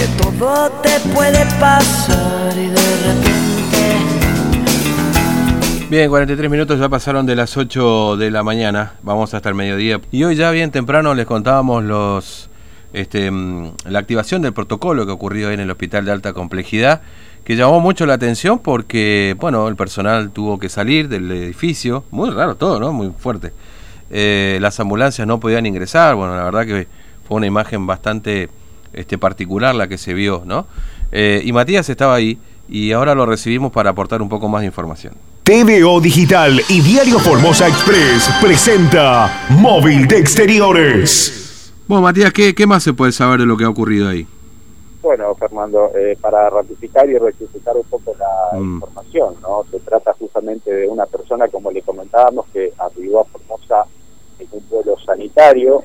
que todo te puede pasar y de repente. Bien, 43 minutos ya pasaron de las 8 de la mañana, vamos hasta el mediodía. Y hoy ya bien temprano les contábamos los este, mm, la activación del protocolo que ocurrió en el hospital de alta complejidad, que llamó mucho la atención porque, bueno, el personal tuvo que salir del edificio, muy raro todo, ¿no? Muy fuerte. Eh, las ambulancias no podían ingresar, bueno, la verdad que fue una imagen bastante este, particular la que se vio, ¿no? Eh, y Matías estaba ahí y ahora lo recibimos para aportar un poco más de información. TVO Digital y Diario Formosa Express presenta Móvil de Exteriores. Bueno, Matías, ¿qué, ¿qué, más se puede saber de lo que ha ocurrido ahí? Bueno, Fernando, eh, para ratificar y rectificar un poco la mm. información, ¿no? Se trata justamente de una persona, como le comentábamos, que arribó a Formosa en un vuelo sanitario,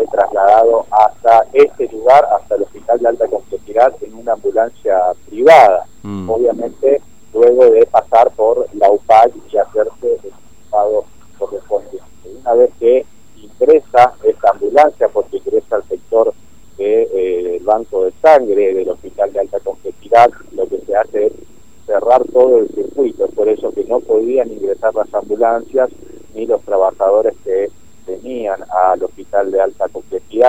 fue trasladado hasta este lugar, hasta el Hospital de Alta Complejidad, en una ambulancia privada. Mm. Obviamente, luego de pasar por la UPAC y hacerse el estado correspondiente. Una vez que ingresa esta ambulancia, porque ingresa al sector del de, eh, banco de sangre del Hospital de Alta Complejidad, lo que se hace es cerrar todo el circuito, por eso que no podían ingresar las ambulancias ni los trabajadores que venían al hospital de alta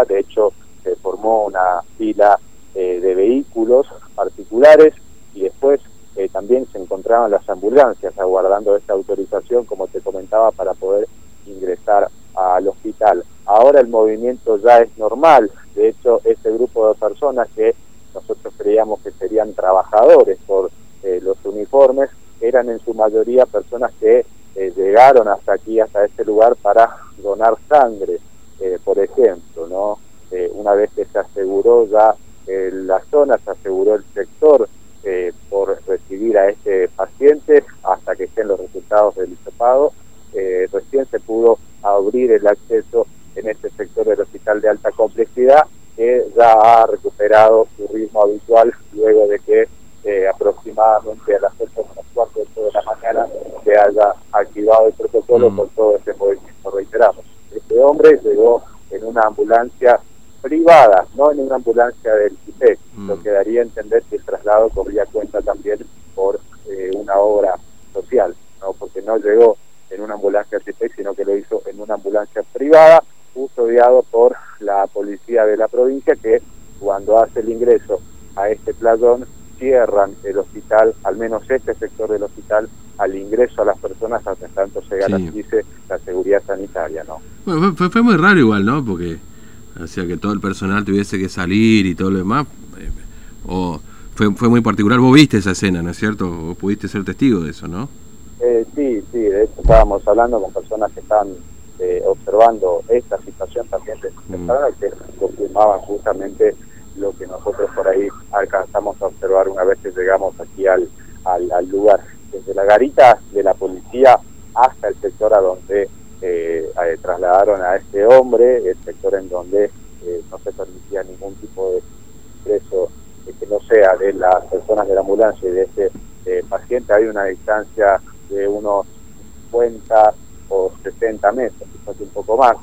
De hecho, se formó una fila eh, de vehículos particulares y después eh, también se encontraban las ambulancias aguardando esta autorización, como te comentaba, para poder ingresar al hospital. Ahora el movimiento ya es normal. De hecho, este grupo de personas que nosotros creíamos que serían trabajadores por eh, los uniformes, eran en su mayoría personas que llegaron hasta aquí, hasta este lugar para donar sangre, eh, por ejemplo, ¿no? Eh, una vez que se aseguró ya la zona, se aseguró el sector por recibir a este paciente hasta que estén los resultados del hisopado, recién se pudo abrir el acceso en este sector del hospital de alta complejidad que ya ha recuperado su ritmo habitual luego de que aproximadamente a las 8 menos cuarto de la mañana se haya activado el protocolo mm. por todo este movimiento. Reiteramos, este hombre llegó una ambulancia privada, no en una ambulancia del CIPEC, mm. lo que daría a entender que el traslado corría cuenta también por eh, una obra social, no porque no llegó en una ambulancia del CIPEC, sino que lo hizo en una ambulancia privada, custodiado por la policía de la provincia, que cuando hace el ingreso a este playón cierran el hospital, al menos este sector del hospital, al ingreso a las personas hasta tanto se garantice la seguridad sanitaria, ¿no? Bueno, fue, fue, muy raro igual, ¿no? Porque, o sea, que todo el personal tuviese que salir y todo lo demás, eh, o fue, fue muy particular. Vos viste esa escena, ¿no es cierto? O pudiste ser testigo de eso, ¿no? Eh, sí, sí, de hecho estábamos hablando con personas que están eh, observando esta situación también de mm. que confirmaban justamente lo que nosotros por ahí alcanzamos a observar una vez que llegamos aquí al, al, lugar. Desde la garita de la policía hasta el sector a donde eh, trasladaron a este hombre, el sector en donde eh, no se permitía ningún tipo de ingreso que no sea de las personas de la ambulancia y de este eh, paciente, hay una distancia de unos 50 o 60 metros, quizás un poco más,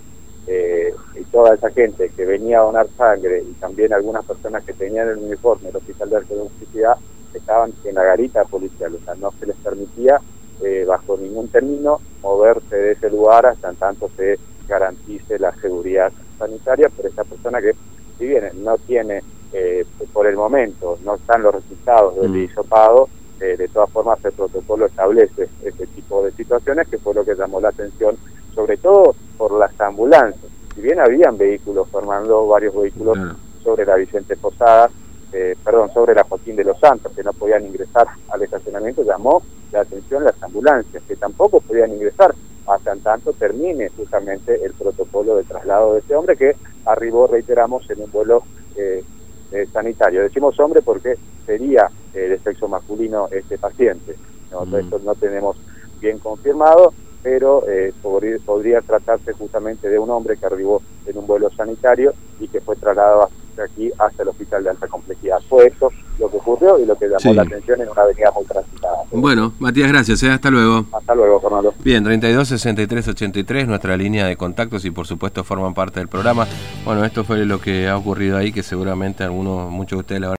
eh, y toda esa gente que venía a donar sangre y también algunas personas que tenían el uniforme del Hospital de Arqueología estaban en la garita policial, o sea, no se les permitía eh, bajo ningún término moverse de ese lugar hasta en tanto se garantice la seguridad sanitaria por esa persona que, si bien no tiene eh, por el momento, no están los resultados del mm. hisopado, de todas formas el protocolo establece este tipo de situaciones que fue lo que llamó la atención, sobre todo por las ambulancias. Si bien habían vehículos formando varios vehículos sobre la Vicente Posada, eh, perdón, sobre la Joaquín de los Santos, que no podían ingresar al estacionamiento, llamó la atención las ambulancias, que tampoco podían ingresar hasta en tanto termine justamente el protocolo de traslado de este hombre que arribó, reiteramos, en un vuelo eh, eh, sanitario. Decimos hombre porque sería de sexo masculino este paciente. ¿no? Mm. Esto no tenemos bien confirmado pero eh, podría, tratarse justamente de un hombre que arribó en un vuelo sanitario y que fue trasladado hasta aquí, hasta el hospital de alta complejidad. Fue eso lo que ocurrió y lo que llamó Sí. la atención en una avenida muy transitada. Bueno, Matías, gracias. ¿eh? Hasta luego. Hasta luego, Fernando. Bien, 32 63 83, nuestra línea de contactos y por supuesto forman parte del programa. Bueno, esto fue lo que ha ocurrido ahí, que seguramente algunos, muchos de ustedes habrán